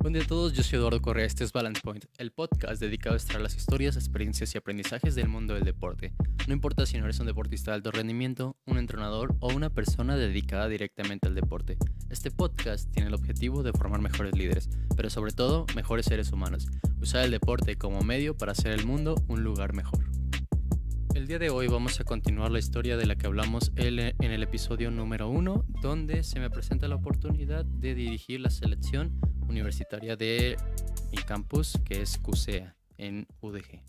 Buen día a todos, yo soy Eduardo Correa, este es Balance Point, el podcast dedicado a extraer las historias, experiencias y aprendizajes del mundo del deporte. No importa si no eres un deportista de alto rendimiento, un entrenador o una persona dedicada directamente al deporte. Este podcast tiene el objetivo de formar mejores líderes, pero sobre todo mejores seres humanos. Usar el deporte como medio para hacer el mundo un lugar mejor. El día de hoy vamos a continuar la historia de la que hablamos en el episodio número 1, donde se me presenta la oportunidad de dirigir la selección universitaria de mi campus, que es CUSEA, en UDG.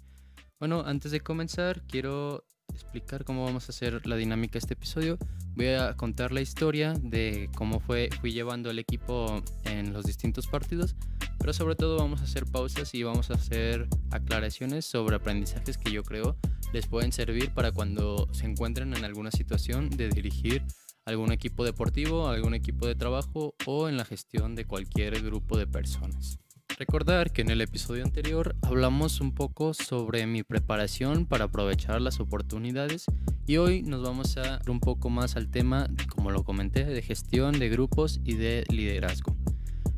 Bueno, antes de comenzar, quiero explicar cómo vamos a hacer la dinámica de este episodio. Voy a contar la historia de cómo fue, fui llevando el equipo en los distintos partidos, pero sobre todo vamos a hacer pausas y vamos a hacer aclaraciones sobre aprendizajes que yo creo les pueden servir para cuando se encuentren en alguna situación de dirigir algún equipo deportivo, algún equipo de trabajo o en la gestión de cualquier grupo de personas. Recordar que en el episodio anterior hablamos un poco sobre mi preparación para aprovechar las oportunidades y hoy nos vamos a ir un poco más al tema, como lo comenté, de gestión de grupos y de liderazgo.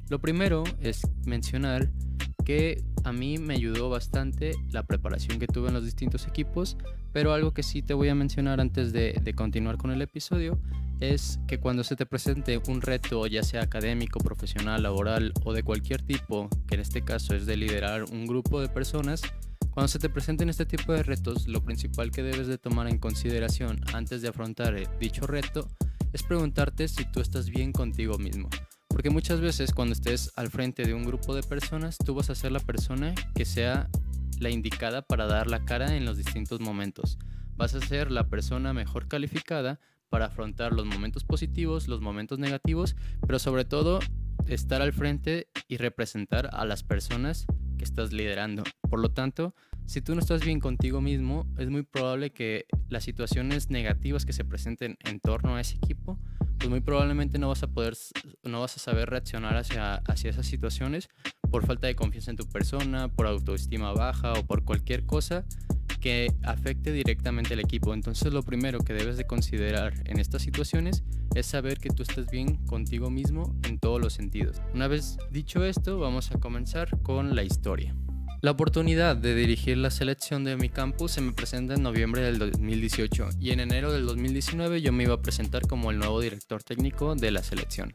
Lo primero es mencionar que a mí me ayudó bastante la preparación que tuve en los distintos equipos, pero algo que sí te voy a mencionar antes de, de, continuar con el episodio es que cuando se te presente un reto, ya sea académico, profesional, laboral o de cualquier tipo, que en este caso es de liderar un grupo de personas, cuando se te presenten este tipo de retos, lo principal que debes de tomar en consideración antes de afrontar dicho reto es preguntarte si tú estás bien contigo mismo. Porque muchas veces cuando estés al frente de un grupo de personas, tú vas a ser la persona que sea la indicada para dar la cara en los distintos momentos. Vas a ser la persona mejor calificada para afrontar los momentos positivos, los momentos negativos, pero sobre todo estar al frente y representar a las personas que estás liderando. Por lo tanto, si tú no estás bien contigo mismo, es muy probable que las situaciones negativas que se presenten en torno a ese equipo pues muy probablemente no vas a poder, no vas a saber reaccionar hacia, hacia esas situaciones por falta de confianza en tu persona, por autoestima baja o por cualquier cosa que afecte directamente al equipo. Entonces lo primero que debes de considerar en estas situaciones es saber que tú estás bien contigo mismo en todos los sentidos. Una vez dicho esto, vamos a comenzar con la historia. La oportunidad de dirigir la selección de mi campus se me presenta en noviembre del 2018 y en enero del 2019 yo me iba a presentar como el nuevo director técnico de la selección.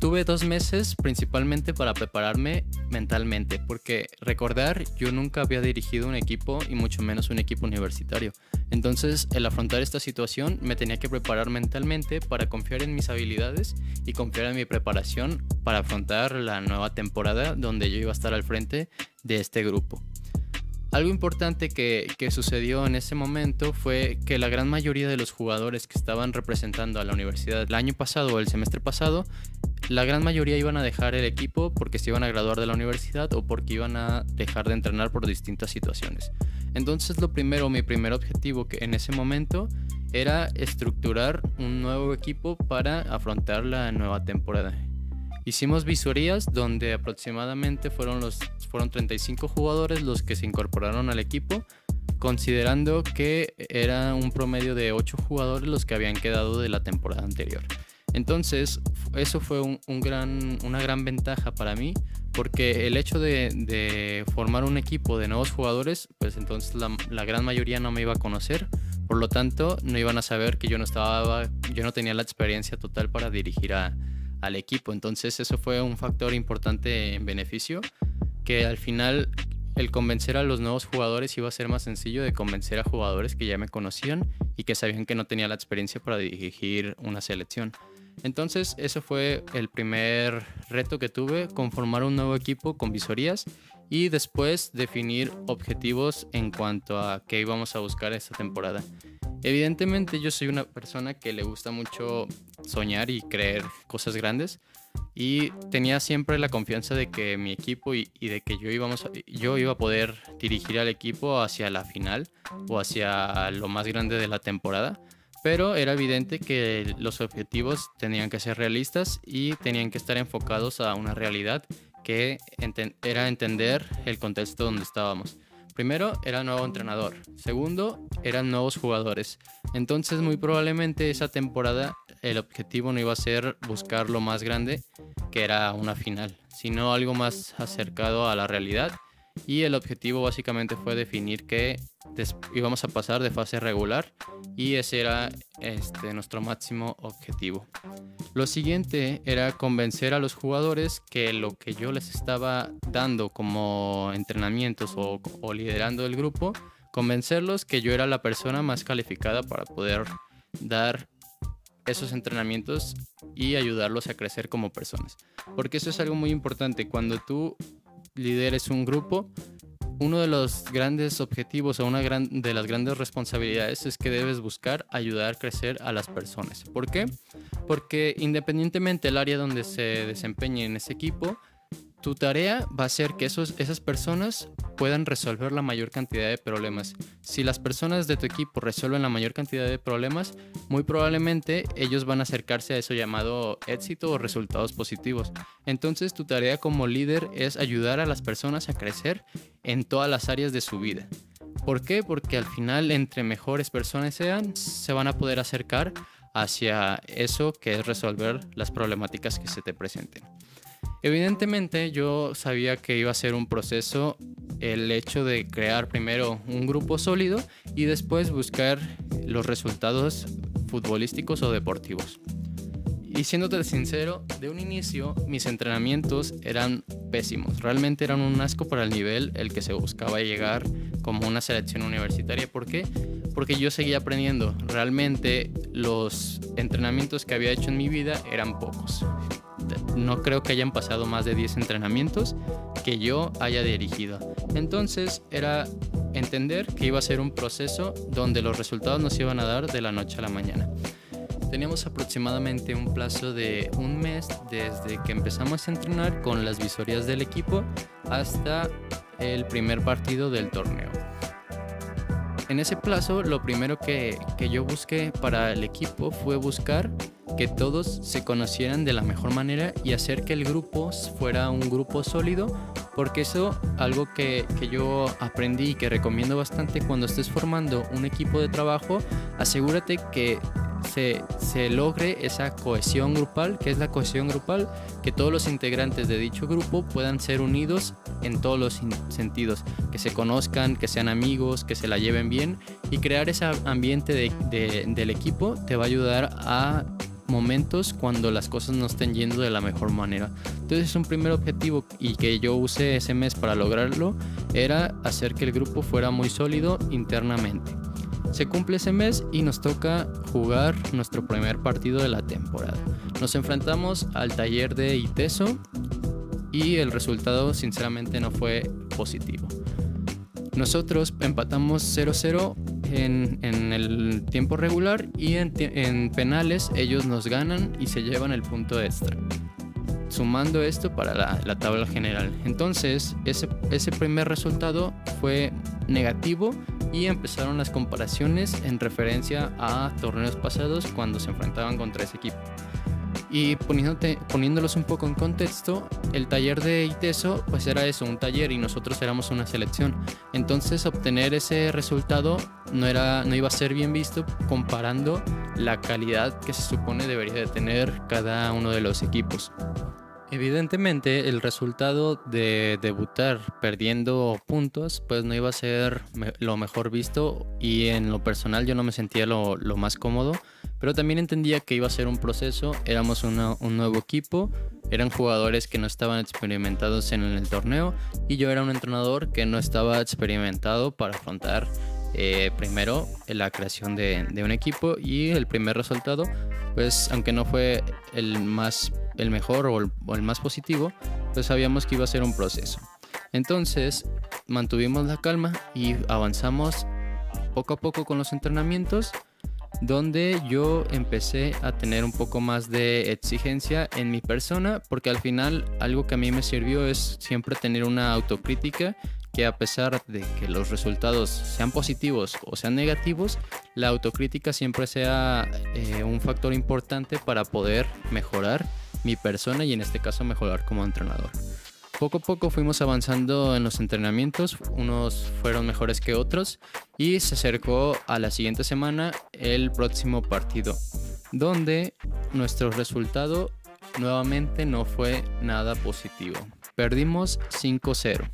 Tuve dos meses principalmente para prepararme mentalmente, porque recordar, yo nunca había dirigido un equipo y mucho menos un equipo universitario. Entonces, el afrontar esta situación me tenía que preparar mentalmente para confiar en mis habilidades y confiar en mi preparación para afrontar la nueva temporada donde yo iba a estar al frente de este grupo. Algo importante que, sucedió en ese momento fue que la gran mayoría de los jugadores que estaban representando a la universidad el año pasado o el semestre pasado, la gran mayoría iban a dejar el equipo porque se iban a graduar de la universidad o porque iban a dejar de entrenar por distintas situaciones. Entonces lo primero, mi primer objetivo que en ese momento era estructurar un nuevo equipo para afrontar la nueva temporada. Hicimos visorías donde aproximadamente fueron, los, fueron 35 jugadores los que se incorporaron al equipo, considerando que era un promedio de 8 jugadores los que habían quedado de la temporada anterior. Entonces, eso fue un, gran, una gran ventaja para mí, porque el hecho de, formar un equipo de nuevos jugadores, pues entonces la, la, gran mayoría no me iba a conocer, por lo tanto, no iban a saber que yo no estaba, yo no tenía la experiencia total para dirigir a, al equipo. Entonces eso fue un factor importante en beneficio, que al final el convencer a los nuevos jugadores iba a ser más sencillo de convencer a jugadores que ya me conocían y que sabían que no tenía la experiencia para dirigir una selección. Entonces, eso fue el primer reto que tuve, conformar un nuevo equipo con visorías y después definir objetivos en cuanto a qué íbamos a buscar esta temporada. Evidentemente yo soy una persona que le gusta mucho soñar y creer cosas grandes y tenía siempre la confianza de que mi equipo y, de que yo, íbamos yo iba a poder dirigir al equipo hacia la final o hacia lo más grande de la temporada. Pero era evidente que los objetivos tenían que ser realistas y tenían que estar enfocados a una realidad que era entender el contexto donde estábamos. Primero, era nuevo entrenador. Segundo, eran nuevos jugadores. Entonces, muy probablemente esa temporada el objetivo no iba a ser buscar lo más grande, que era una final, sino algo más acercado a la realidad y el objetivo básicamente fue definir que íbamos a pasar de fase regular y ese era este, nuestro máximo objetivo. Lo siguiente era convencer a los jugadores que lo que yo les estaba dando como entrenamientos o, o liderando el grupo, convencerlos que yo era la persona más calificada para poder dar esos entrenamientos y ayudarlos a crecer como personas. Porque eso es algo muy importante. Cuando tú lideres un grupo, uno de los grandes objetivos o una gran, de las grandes responsabilidades es que debes buscar ayudar a crecer a las personas. ¿Por qué? Porque independientemente del área donde se desempeñe en ese equipo, tu tarea va a ser que esas personas puedan resolver la mayor cantidad de problemas. Si las personas de tu equipo resuelven la mayor cantidad de problemas, muy probablemente ellos van a acercarse a eso llamado éxito o resultados positivos. Entonces tu tarea como líder es ayudar a las personas a crecer en todas las áreas de su vida. ¿Por qué? Porque al final entre mejores personas sean, se van a poder acercar hacia eso que es resolver las problemáticas que se te presenten. Evidentemente yo sabía que iba a ser un proceso el hecho de crear primero un grupo sólido y después buscar los resultados futbolísticos o deportivos. Y siéndote sincero, de un inicio mis entrenamientos eran pésimos. Realmente eran un asco para el nivel el que se buscaba llegar como una selección universitaria. ¿Por qué? Porque yo seguía aprendiendo. Realmente los entrenamientos que había hecho en mi vida eran pocos no creo que hayan pasado más de 10 entrenamientos que yo haya dirigido. Entonces era entender que iba a ser un proceso donde los resultados nos iban a dar de la noche a la mañana. Teníamos aproximadamente un plazo de un mes desde que empezamos a entrenar con las visorías del equipo hasta el primer partido del torneo. En ese plazo, lo primero que, que yo busqué para el equipo fue buscar que todos se conocieran de la mejor manera y hacer que el grupo fuera un grupo sólido, porque eso algo que, que, yo aprendí y que recomiendo bastante cuando estés formando un equipo de trabajo, asegúrate que se, se logre esa cohesión grupal, que es la cohesión grupal, que todos los integrantes de dicho grupo puedan ser unidos en todos los sentidos, que se conozcan, que sean amigos, que se la lleven bien y crear ese ambiente de, de, del equipo te va a ayudar a momentos cuando las cosas no estén yendo de la mejor manera. Entonces un primer objetivo y que yo usé ese mes para lograrlo era hacer que el grupo fuera muy sólido internamente. Se cumple ese mes y nos toca jugar nuestro primer partido de la temporada. Nos enfrentamos al taller de ITESO y el resultado sinceramente no fue positivo. Nosotros empatamos 0-0 en, el tiempo regular y en, penales ellos nos ganan y se llevan el punto extra. Sumando esto para la, tabla general. Entonces, ese, ese primer resultado fue negativo y empezaron las comparaciones en referencia a torneos pasados cuando se enfrentaban contra ese equipo. Y poniéndolos un poco en contexto, el taller de ITESO pues era eso, un taller y nosotros éramos una selección. Entonces obtener ese resultado no, era, no iba a ser bien visto comparando la calidad que se supone debería de tener cada uno de los equipos. Evidentemente el resultado de debutar perdiendo puntos pues no iba a ser lo mejor visto y en lo personal yo no me sentía lo, lo más cómodo pero también entendía que iba a ser un proceso, éramos un nuevo equipo, eran jugadores que no estaban experimentados en el torneo y yo era un entrenador que no estaba experimentado para afrontar eh, primero la creación de, un equipo y el primer resultado, pues aunque no fue el más el mejor o el, o el más positivo, pues sabíamos que iba a ser un proceso. Entonces mantuvimos la calma y avanzamos poco a poco con los entrenamientos donde yo empecé a tener un poco más de exigencia en mi persona, porque al final algo que a mí me sirvió es siempre tener una autocrítica que a pesar de que los resultados sean positivos o sean negativos, la autocrítica siempre sea eh, un factor importante para poder mejorar mi persona y en este caso mejorar como entrenador. Poco a poco fuimos avanzando en los entrenamientos, unos fueron mejores que otros y se acercó a la siguiente semana el próximo partido, donde nuestro resultado nuevamente no fue nada positivo. Perdimos 5-0.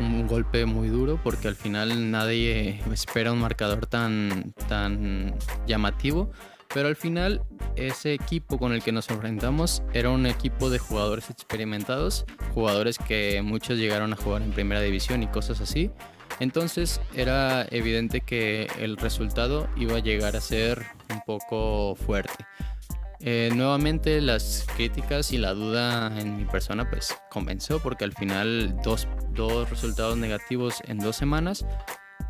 Un golpe muy duro porque al final nadie espera un marcador tan, tan llamativo. Pero al final ese equipo con el que nos enfrentamos era un equipo de jugadores experimentados, jugadores que muchos llegaron a jugar en primera división y cosas así. Entonces era evidente que el resultado iba a llegar a ser un poco fuerte. Eh, nuevamente las críticas y la duda en mi persona pues comenzó porque al final dos, dos resultados negativos en dos semanas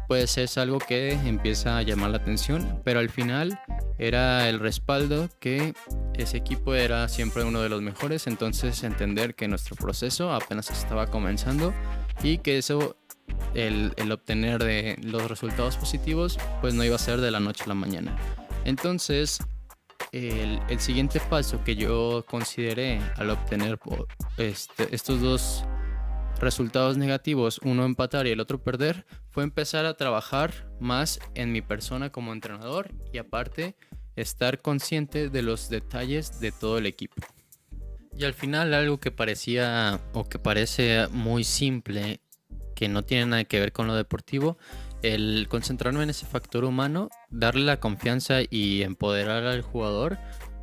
pues es algo que empieza a llamar la atención, pero al final era el respaldo que ese equipo era siempre uno de los mejores, entonces entender que nuestro proceso apenas estaba comenzando y que eso, el, obtener de los resultados positivos, pues no iba a ser de la noche a la mañana. Entonces, el, siguiente paso que yo consideré al obtener este, estos dos resultados negativos, uno empatar y el otro perder, fue empezar a trabajar más en mi persona como entrenador y aparte estar consciente de los detalles de todo el equipo. Y al final algo que parecía o que parece muy simple, que no tiene nada que ver con lo deportivo, el concentrarme en ese factor humano, darle la confianza y empoderar al jugador,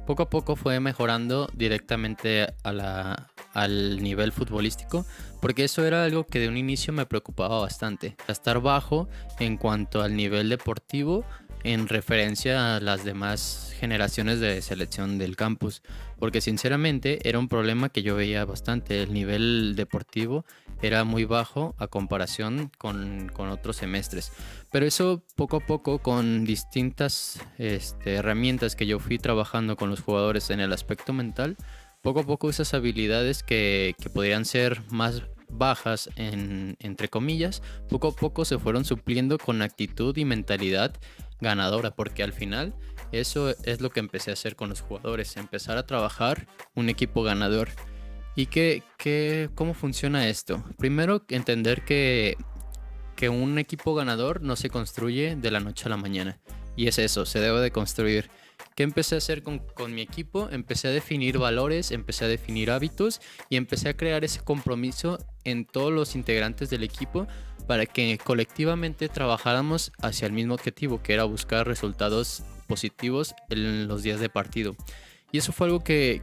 poco a poco fue mejorando directamente a la, al nivel futbolístico, porque eso era algo que de un inicio me preocupaba bastante. Estar bajo en cuanto al nivel deportivo en referencia a las demás generaciones de selección del campus, porque sinceramente era un problema que yo veía bastante. El nivel deportivo era muy bajo a comparación con, otros semestres. Pero eso poco a poco con distintas este, herramientas que yo fui trabajando con los jugadores en el aspecto mental, poco a poco esas habilidades que, que podrían ser más bajas en, entre comillas, poco a poco se fueron supliendo con actitud y mentalidad ganadora, porque al final eso es lo que empecé a hacer con los jugadores, empezar a trabajar un equipo ganador. ¿Y qué, qué, cómo funciona esto? Primero, entender que, que un equipo ganador no se construye de la noche a la mañana. Y es eso, se debe de construir. ¿Qué empecé a hacer con, mi equipo? Empecé a definir valores, empecé a definir hábitos y empecé a crear ese compromiso en todos los integrantes del equipo para que colectivamente trabajáramos hacia el mismo objetivo, que era buscar resultados positivos en los días de partido. Y eso fue algo que,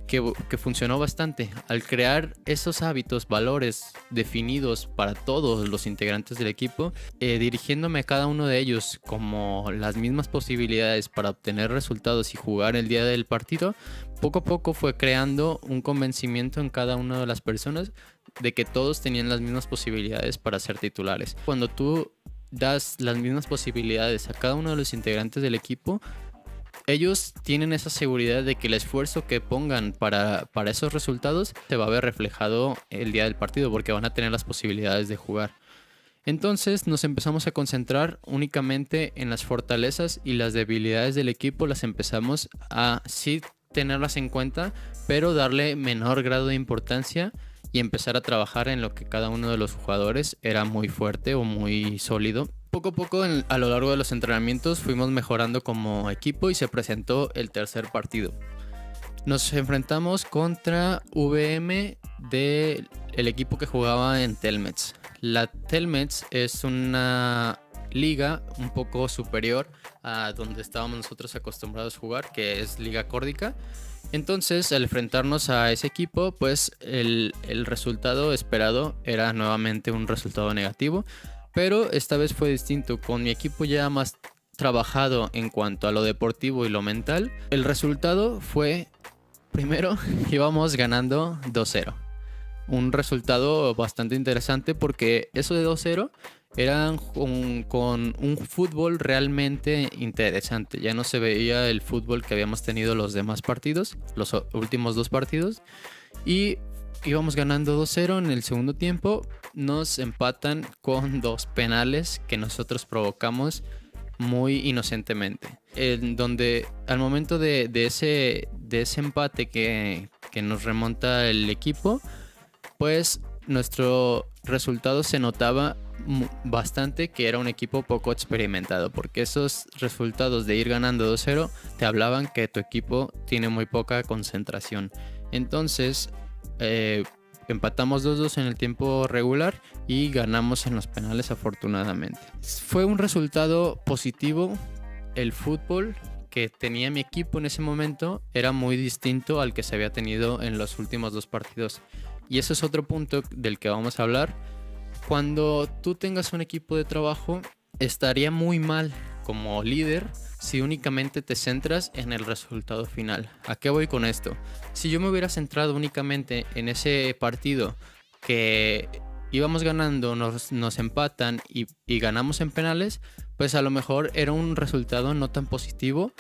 funcionó bastante. Al crear esos hábitos, valores definidos para todos los integrantes del equipo, eh, dirigiéndome a cada uno de ellos como las mismas posibilidades para obtener resultados y jugar el día del partido, poco a poco fue creando un convencimiento en cada una de las personas de que todos tenían las mismas posibilidades para ser titulares. Cuando tú das las mismas posibilidades a cada uno de los integrantes del equipo, ellos tienen esa seguridad de que el esfuerzo que pongan para, para esos resultados se va a ver reflejado el día del partido porque van a tener las posibilidades de jugar. Entonces nos empezamos a concentrar únicamente en las fortalezas y las debilidades del equipo, las empezamos a sí tenerlas en cuenta, pero darle menor grado de importancia y empezar a trabajar en lo que cada uno de los jugadores era muy fuerte o muy sólido poco a poco a lo largo de los entrenamientos fuimos mejorando como equipo y se presentó el tercer partido. Nos enfrentamos contra VM del el equipo que jugaba en Telmets. La Telmets es una liga un poco superior a donde estábamos nosotros acostumbrados a jugar, que es Liga Córdica. Entonces, al enfrentarnos a ese equipo, pues el, el resultado esperado era nuevamente un resultado negativo. Pero esta vez fue distinto, con mi equipo ya más trabajado en cuanto a lo deportivo y lo mental. El resultado fue, primero, íbamos ganando 2-0. Un resultado bastante interesante porque eso de 2-0 era con, un fútbol realmente interesante. Ya no se veía el fútbol que habíamos tenido los demás partidos, los últimos dos partidos. Y íbamos ganando 2-0 en el segundo tiempo. Nos empatan con dos penales que nosotros provocamos muy inocentemente. En donde al momento de, ese, de ese empate que, que nos remonta el equipo, pues nuestro resultado se notaba bastante que era un equipo poco experimentado, porque esos resultados de ir ganando 2-0 te hablaban que tu equipo tiene muy poca concentración. Entonces, eh, empatamos 2-2 en el tiempo regular y ganamos en los penales afortunadamente. Fue un resultado positivo. El fútbol que tenía mi equipo en ese momento era muy distinto al que se había tenido en los últimos dos partidos. Y ese es otro punto del que vamos a hablar. Cuando tú tengas un equipo de trabajo, estaría muy mal como líder si únicamente te centras en el resultado final. ¿A qué voy con esto? Si yo me hubiera centrado únicamente en ese partido que íbamos ganando, nos, empatan y, ganamos en penales, pues a lo mejor era un resultado no tan positivo.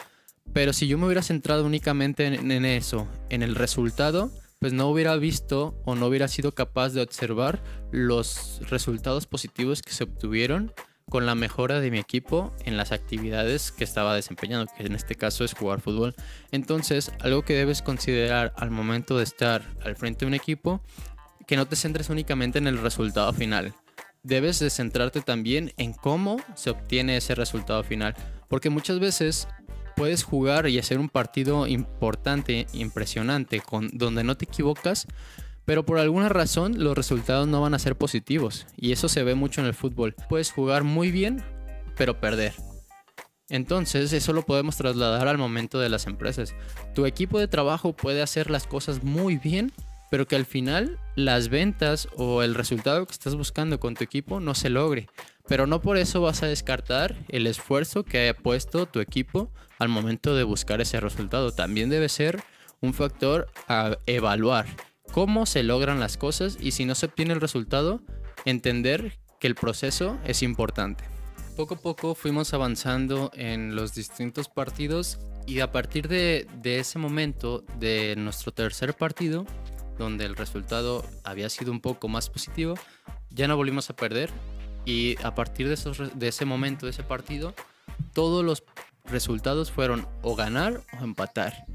Pero si yo me hubiera centrado únicamente en eso, en el resultado, pues no hubiera visto o no hubiera sido capaz de observar los resultados positivos que se obtuvieron con la mejora de mi equipo en las actividades que estaba desempeñando, que en este caso es jugar fútbol. Entonces, algo que debes considerar al momento de estar al frente de un equipo, que no te centres únicamente en el resultado final. Debes de centrarte también en cómo se obtiene ese resultado final, porque muchas veces puedes jugar y hacer un partido importante, impresionante, con, donde no te equivocas, pero por alguna razón los resultados no van a ser positivos. Y eso se ve mucho en el fútbol. Puedes jugar muy bien, pero perder. Entonces eso lo podemos trasladar al momento de las empresas. Tu equipo de trabajo puede hacer las cosas muy bien, pero que al final las ventas o el resultado que estás buscando con tu equipo no se logre. Pero no por eso vas a descartar el esfuerzo que haya puesto tu equipo al momento de buscar ese resultado. También debe ser un factor a evaluar cómo se logran las cosas y si no se obtiene el resultado, entender que el proceso es importante. Poco a poco fuimos avanzando en los distintos partidos y a partir de, ese momento de nuestro tercer partido, donde el resultado había sido un poco más positivo, ya no volvimos a perder y a partir de ese momento, de ese partido, todos los resultados fueron o ganar o empatar.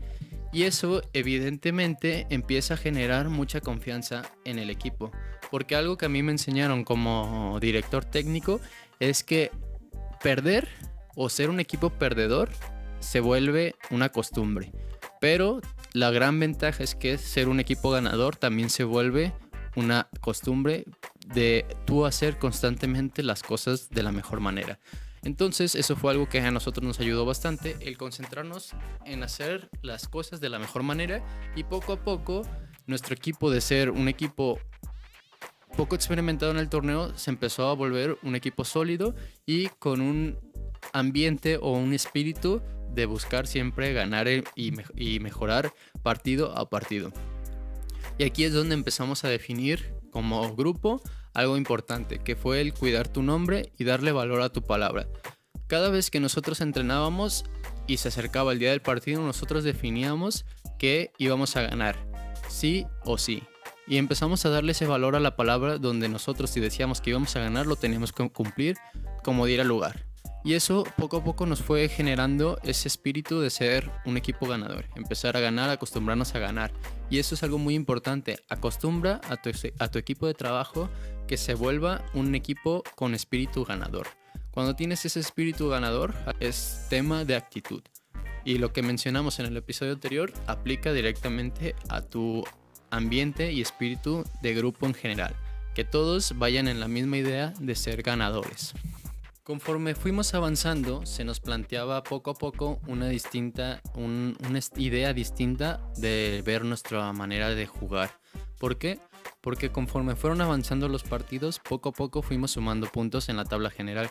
Y eso evidentemente empieza a generar mucha confianza en el equipo. Porque algo que a mí me enseñaron como director técnico es que perder o ser un equipo perdedor se vuelve una costumbre. Pero la gran ventaja es que ser un equipo ganador también se vuelve una costumbre de tú hacer constantemente las cosas de la mejor manera. Entonces eso fue algo que a nosotros nos ayudó bastante, el concentrarnos en hacer las cosas de la mejor manera y poco a poco nuestro equipo de ser un equipo poco experimentado en el torneo se empezó a volver un equipo sólido y con un ambiente o un espíritu de buscar siempre ganar y, mejorar partido a partido. Y aquí es donde empezamos a definir como grupo algo importante, que fue el cuidar tu nombre y darle valor a tu palabra. Cada vez que nosotros entrenábamos y se acercaba el día del partido, nosotros definíamos que íbamos a ganar, sí o sí. Y empezamos a darle ese valor a la palabra donde nosotros si decíamos que íbamos a ganar, lo teníamos que cumplir como diera lugar. Y eso poco a poco nos fue generando ese espíritu de ser un equipo ganador, empezar a ganar, acostumbrarnos a ganar. Y eso es algo muy importante, acostumbra a tu, equipo de trabajo que se vuelva un equipo con espíritu ganador. Cuando tienes ese espíritu ganador es tema de actitud. Y lo que mencionamos en el episodio anterior aplica directamente a tu ambiente y espíritu de grupo en general. Que todos vayan en la misma idea de ser ganadores. Conforme fuimos avanzando, se nos planteaba poco a poco una distinta, una idea distinta de ver nuestra manera de jugar. ¿Por qué? Porque conforme fueron avanzando los partidos, poco a poco fuimos sumando puntos en la tabla general.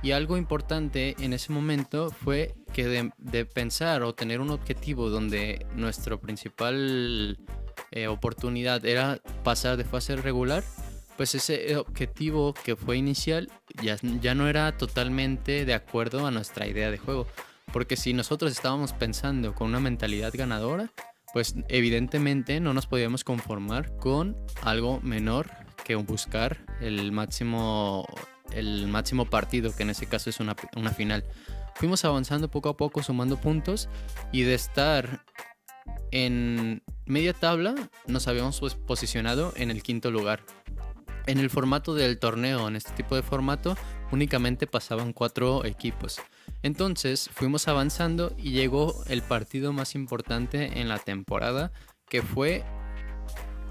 Y algo importante en ese momento fue que de, pensar o tener un objetivo donde nuestra principal eh, oportunidad era pasar de fase regular, pues ese objetivo que fue inicial ya, ya no era totalmente de acuerdo a nuestra idea de juego. Porque si nosotros estábamos pensando con una mentalidad ganadora, pues evidentemente no nos podíamos conformar con algo menor que buscar el máximo, el máximo partido, que en ese caso es una, una final. Fuimos avanzando poco a poco, sumando puntos y de estar en media tabla nos habíamos pues posicionado en el quinto lugar. En el formato del torneo, en este tipo de formato, únicamente pasaban cuatro equipos. Entonces fuimos avanzando y llegó el partido más importante en la temporada, que fue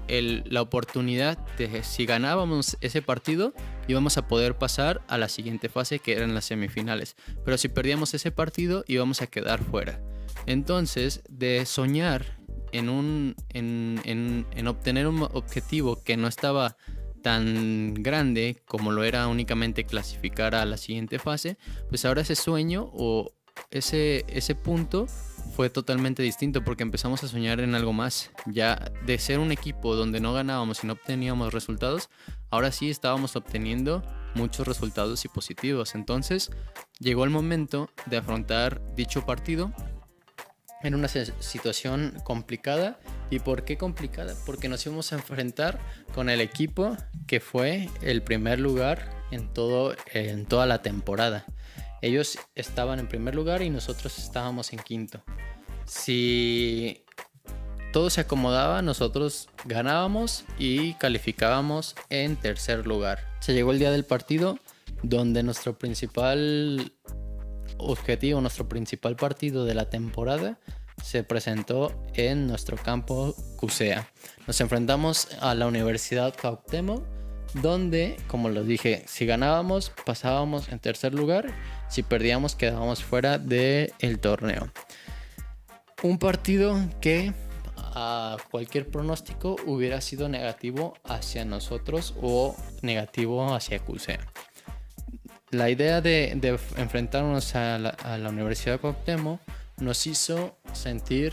la oportunidad de si ganábamos ese partido íbamos a poder pasar a la siguiente fase que eran las semifinales. Pero si perdíamos ese partido íbamos a quedar fuera. Entonces, de soñar en, obtener un objetivo que no estaba tan grande como lo era únicamente clasificar a la siguiente fase, pues ahora ese sueño o ese, ese punto fue totalmente distinto porque empezamos a soñar en algo más. Ya de ser un equipo donde no ganábamos y no obteníamos resultados, ahora sí estábamos obteniendo muchos resultados y positivos. Entonces llegó el momento de afrontar dicho partido en una situación complicada. ¿Y por qué complicada? Porque nos íbamos a enfrentar con el equipo que fue el primer lugar en, todo, en toda la temporada. Ellos estaban en primer lugar y nosotros estábamos en quinto. Si todo se acomodaba, nosotros ganábamos y calificábamos en tercer lugar. Se llegó el día del partido donde nuestro principal objetivo, nuestro principal partido de la temporada se presentó en nuestro campo CUSEA. Nos enfrentamos a la Universidad Cuauhtémoc donde, como lo dije, si ganábamos pasábamos en tercer lugar, si perdíamos quedábamos fuera del el torneo. Un partido que a cualquier pronóstico hubiera sido negativo hacia nosotros o negativo hacia CUSEA. La idea de, enfrentarnos a la, Universidad de Cuauhtémoc nos hizo sentir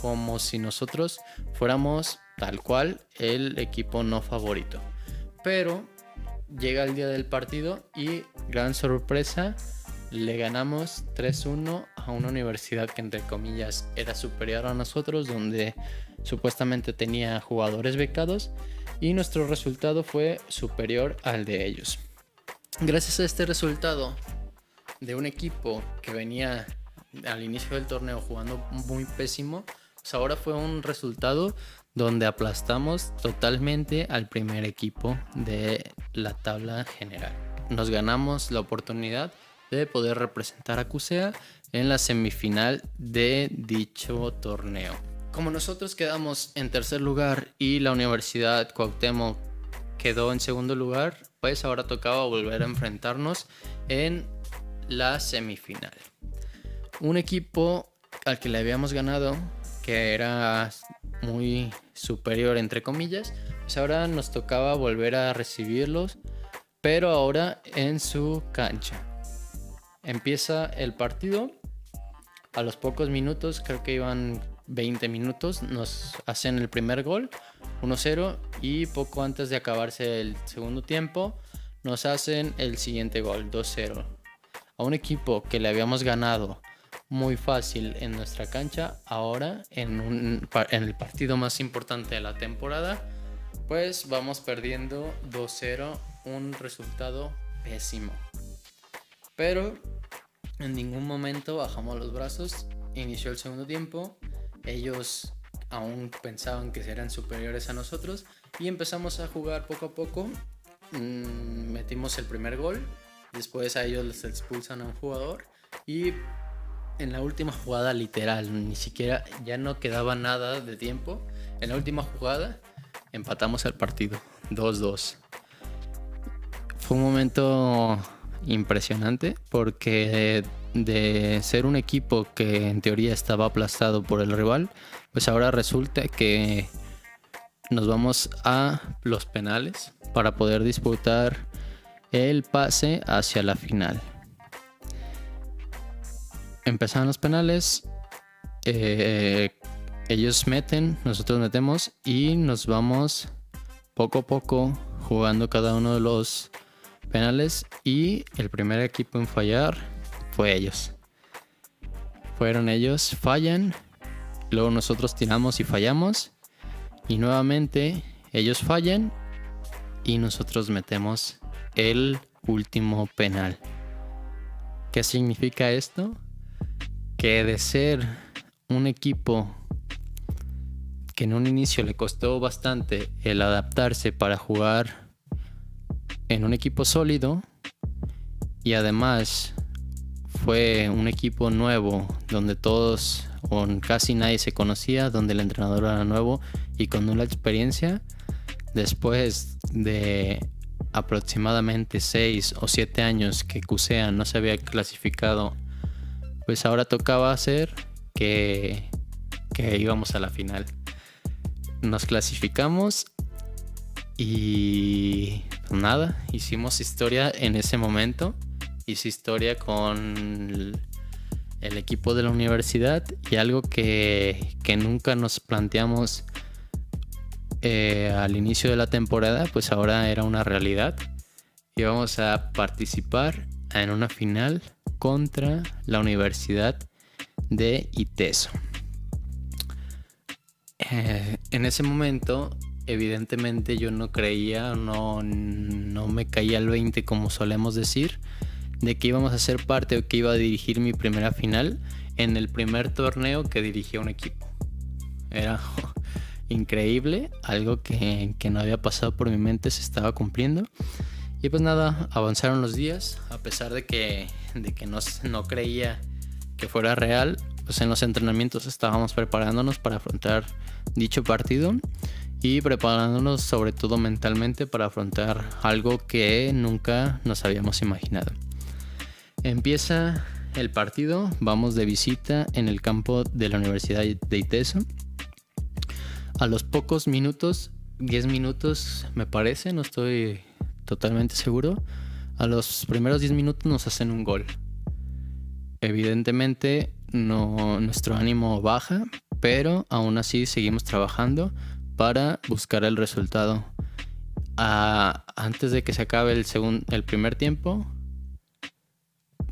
como si nosotros fuéramos tal cual el equipo no favorito. Pero llega el día del partido y gran sorpresa, le ganamos 3-1 a una universidad que entre comillas era superior a nosotros, donde supuestamente tenía jugadores becados y nuestro resultado fue superior al de ellos. Gracias a este resultado de un equipo que venía al inicio del torneo jugando muy pésimo, pues ahora fue un resultado donde aplastamos totalmente al primer equipo de la tabla general. Nos ganamos la oportunidad de poder representar a CUSEA en la semifinal de dicho torneo. Como nosotros quedamos en tercer lugar y la Universidad Cuauhtémoc quedó en segundo lugar, pues ahora tocaba volver a enfrentarnos en la semifinal. Un equipo al que le habíamos ganado, que era muy superior entre comillas, pues ahora nos tocaba volver a recibirlos, pero ahora en su cancha. Empieza el partido, a los pocos minutos, creo que iban 20 minutos, nos hacen el primer gol, 1-0, y poco antes de acabarse el segundo tiempo, nos hacen el siguiente gol, 2-0. A un equipo que le habíamos ganado muy fácil en nuestra cancha. Ahora, en, el partido más importante de la temporada, pues vamos perdiendo 2-0, un resultado pésimo. Pero en ningún momento bajamos los brazos. Inició el segundo tiempo. Ellos aún pensaban que eran superiores a nosotros y empezamos a jugar poco a poco. Mm, metimos el primer gol. Después a ellos les expulsan a un jugador y en la última jugada literal, ni siquiera ya no quedaba nada de tiempo. En la última jugada empatamos el partido 2-2. Fue un momento impresionante porque de ser un equipo que en teoría estaba aplastado por el rival, pues ahora resulta que nos vamos a los penales para poder disputar el pase hacia la final empezaron los penales. Eh, ellos meten, nosotros metemos y nos vamos poco a poco jugando cada uno de los penales y el primer equipo en fallar fue ellos. Fueron ellos, fallan, luego nosotros tiramos y fallamos y nuevamente ellos fallan y nosotros metemos el último penal. ¿Qué significa esto? que de ser un equipo que en un inicio le costó bastante el adaptarse para jugar en un equipo sólido y además fue un equipo nuevo, donde todos o casi nadie se conocía, donde el entrenador era nuevo y con nula experiencia. Después de aproximadamente 6 o 7 años que CUSEA no se había clasificado, pues ahora tocaba hacer que, que íbamos a la final. Nos clasificamos y pues nada, hicimos historia en ese momento. Hice historia con el equipo de la universidad y algo que, que nunca nos planteamos eh, al inicio de la temporada, pues ahora era una realidad. Íbamos a participar en una final contra la Universidad de ITESO. Eh, en ese momento, evidentemente yo no creía, no, no me caía el 20 como solemos decir, de que íbamos a ser parte o que iba a dirigir mi primera final en el primer torneo que dirigía un equipo. Era increíble, algo que, no había pasado por mi mente se estaba cumpliendo. Y pues nada, avanzaron los días, a pesar de que, de que no, no creía que fuera real, pues en los entrenamientos estábamos preparándonos para afrontar dicho partido y preparándonos sobre todo mentalmente para afrontar algo que nunca nos habíamos imaginado. Empieza el partido, vamos de visita en el campo de la Universidad de Iteso a los pocos minutos, 10 minutos me parece, no estoy totalmente seguro, a los primeros 10 minutos nos hacen un gol. Evidentemente nuestro ánimo baja, pero aún así seguimos trabajando para buscar el resultado. antes de que se acabe el, el primer tiempo,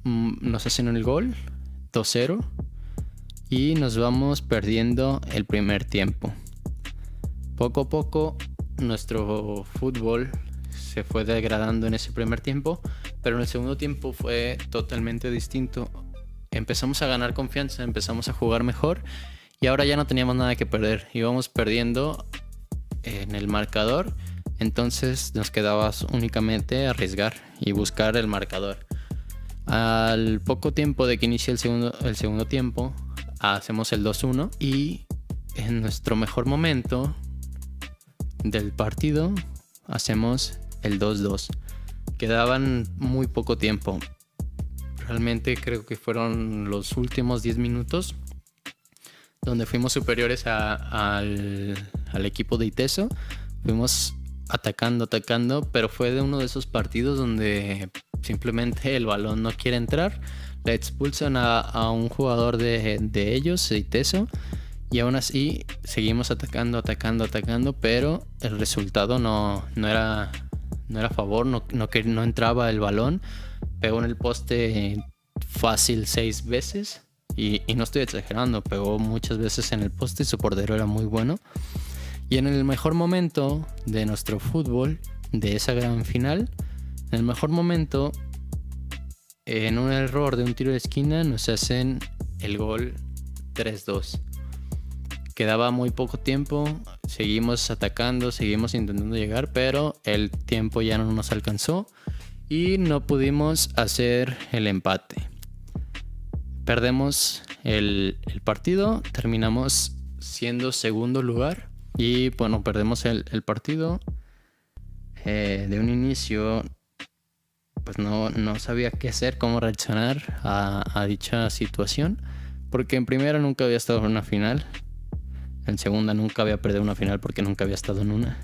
nos hacen el gol, 2-0, y nos vamos perdiendo el primer tiempo. Poco a poco nuestro fútbol se fue degradando en ese primer tiempo, pero en el segundo tiempo fue totalmente distinto. Empezamos a ganar confianza, empezamos a jugar mejor y ahora ya no teníamos nada que perder. Íbamos perdiendo en el marcador, entonces nos quedaba únicamente arriesgar y buscar el marcador. Al poco tiempo de que inicie el segundo, el segundo tiempo, hacemos el 2-1 y en nuestro mejor momento del partido hacemos el 2-2. Quedaban muy poco tiempo. Realmente creo que fueron los últimos 10 minutos donde fuimos superiores al, al, equipo de Iteso. Fuimos atacando, atacando, pero fue de uno de esos partidos donde simplemente el balón no quiere entrar. Le expulsan a, un jugador de, de ellos, de Iteso y aún así seguimos atacando, atacando, atacando, pero el resultado no, no, era, no era a favor, no, no, no entraba el balón. Pegó en el poste fácil seis veces. Y, y, no estoy exagerando, pegó muchas veces en el poste y su portero era muy bueno. Y en el mejor momento de nuestro fútbol, de esa gran final, en el mejor momento, en un error de un tiro de esquina, nos hacen el gol 3-2 quedaba muy poco tiempo, seguimos atacando, seguimos intentando llegar, pero el tiempo ya no nos alcanzó y no pudimos hacer el empate. Perdemos el, partido, terminamos siendo segundo lugar y bueno, perdemos el, partido. Eh, de un inicio, pues no, sabía qué hacer, cómo reaccionar a dicha situación, porque en primera nunca había estado en una final, en segunda nunca había perdido una final porque nunca había estado en una.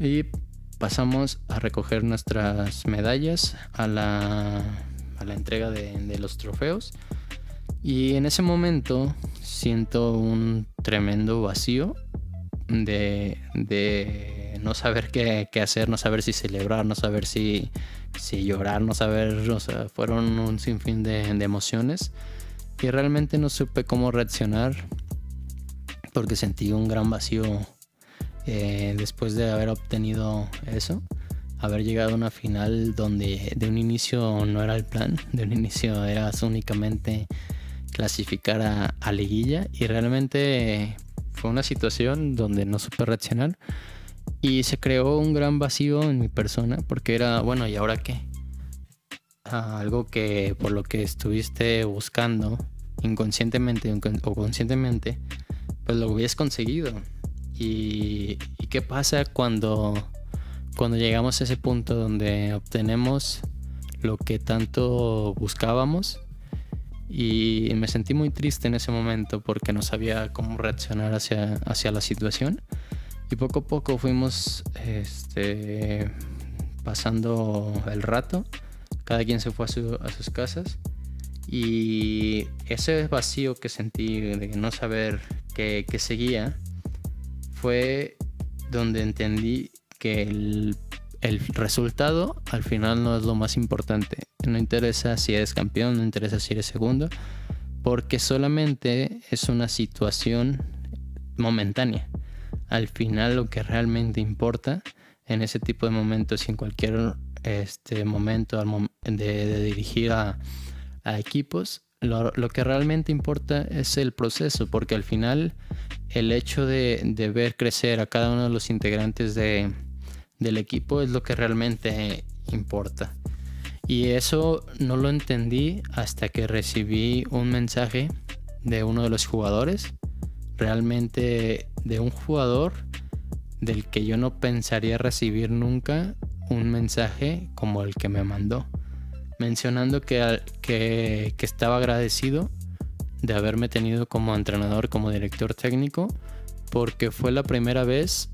Y pasamos a recoger nuestras medallas a la, a la entrega de, los trofeos. Y en ese momento siento un tremendo vacío de, de no saber qué, qué, hacer, no saber si celebrar, no saber si, si llorar, no saber, o sea, fueron un sinfín de, de emociones y realmente no supe cómo reaccionar porque sentí un gran vacío eh, después de haber obtenido eso, haber llegado a una final donde de un inicio no era el plan, de un inicio era únicamente clasificar a, liguilla y realmente fue una situación donde no supe reaccionar y se creó un gran vacío en mi persona porque era, bueno, ¿y ahora qué? a algo que por lo que estuviste buscando inconscientemente o conscientemente, pues lo hubieras conseguido. Y, y, qué pasa cuando, cuando llegamos a ese punto donde obtenemos lo que tanto buscábamos y me sentí muy triste en ese momento porque no sabía cómo reaccionar hacia, hacia la situación. Y poco a poco fuimos este, pasando el rato, cada quien se fue a, sus casas. Y ese vacío que sentí de no saber qué, qué seguía fue donde entendí que el el resultado al final no es lo más importante. No interesa si eres campeón, no interesa si eres segundo, porque solamente es una situación momentánea. Al final lo que realmente importa en ese tipo de momentos y en cualquier este momento de, dirigir a, equipos, lo, que realmente importa es el proceso, porque al final el hecho de ver crecer a cada uno de los integrantes de, del equipo es lo que realmente importa. Y eso no lo entendí hasta que recibí un mensaje de uno de los jugadores, realmente de un jugador del que yo no pensaría recibir nunca un mensaje como el que me mandó, mencionando que, que, estaba agradecido de haberme tenido como entrenador, como director técnico, porque fue la primera vez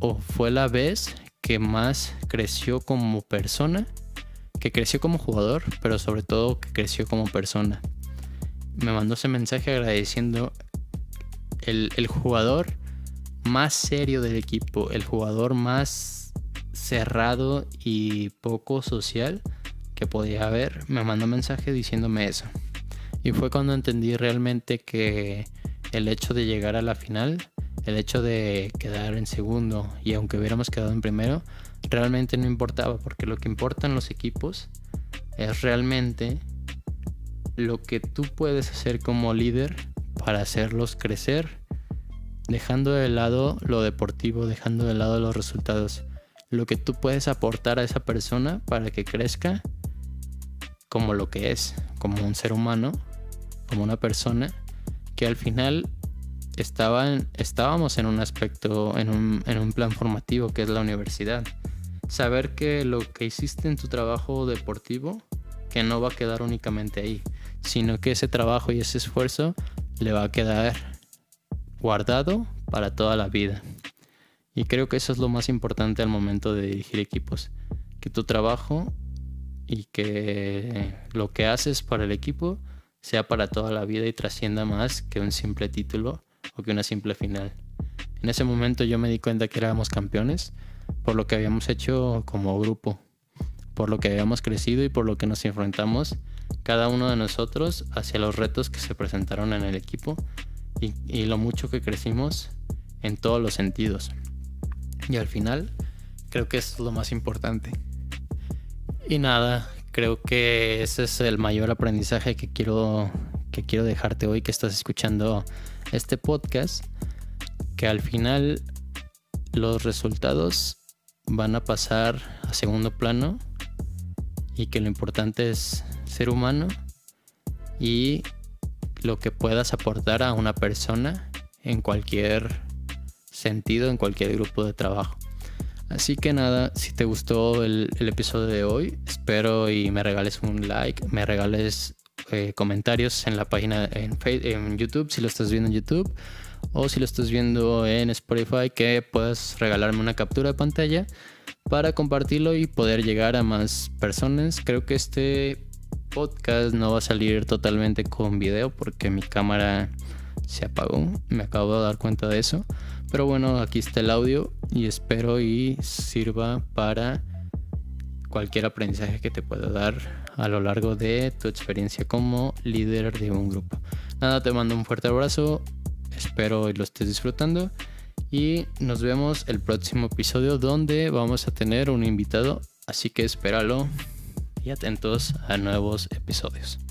o fue la vez que más creció como persona, que creció como jugador, pero sobre todo que creció como persona. Me mandó ese mensaje agradeciendo el, el jugador más serio del equipo, el jugador más cerrado y poco social que podía haber, me mandó un mensaje diciéndome eso. Y fue cuando entendí realmente que el hecho de llegar a la final el hecho de quedar en segundo y aunque hubiéramos quedado en primero, realmente no importaba, porque lo que importa en los equipos es realmente lo que tú puedes hacer como líder para hacerlos crecer, dejando de lado lo deportivo, dejando de lado los resultados, lo que tú puedes aportar a esa persona para que crezca como lo que es, como un ser humano, como una persona, que al final estaban, estábamos en un aspecto, en un, en un plan formativo que es la universidad. Saber que lo que hiciste en tu trabajo deportivo, que no va a quedar únicamente ahí, sino que ese trabajo y ese esfuerzo le va a quedar guardado para toda la vida. Y creo que eso es lo más importante al momento de dirigir equipos, que tu trabajo y que lo que haces para el equipo sea para toda la vida y trascienda más que un simple título o que una simple final. En ese momento yo me di cuenta que éramos campeones por lo que habíamos hecho como grupo, por lo que habíamos crecido y por lo que nos enfrentamos cada uno de nosotros hacia los retos que se presentaron en el equipo y, lo mucho que crecimos en todos los sentidos. Y al final creo que es lo más importante. Y nada, creo que ese es el mayor aprendizaje que quiero, que quiero dejarte hoy que estás escuchando este podcast que al final los resultados van a pasar a segundo plano y que lo importante es ser humano y lo que puedas aportar a una persona en cualquier sentido, en cualquier grupo de trabajo. Así que nada, si te gustó el, episodio de hoy, espero y me regales un like, me regales eh, comentarios en la página en, en YouTube, si lo estás viendo en YouTube, o si lo estás viendo en Spotify, que puedas regalarme una captura de pantalla para compartirlo y poder llegar a más personas. Creo que este podcast no va a salir totalmente con video porque mi cámara se apagó, me acabo de dar cuenta de eso. Pero bueno, aquí está el audio y espero y sirva para cualquier aprendizaje que te pueda dar a lo largo de tu experiencia como líder de un grupo. Nada, te mando un fuerte abrazo, espero y lo estés disfrutando y nos vemos el próximo episodio donde vamos a tener un invitado, así que espéralo y atentos a nuevos episodios.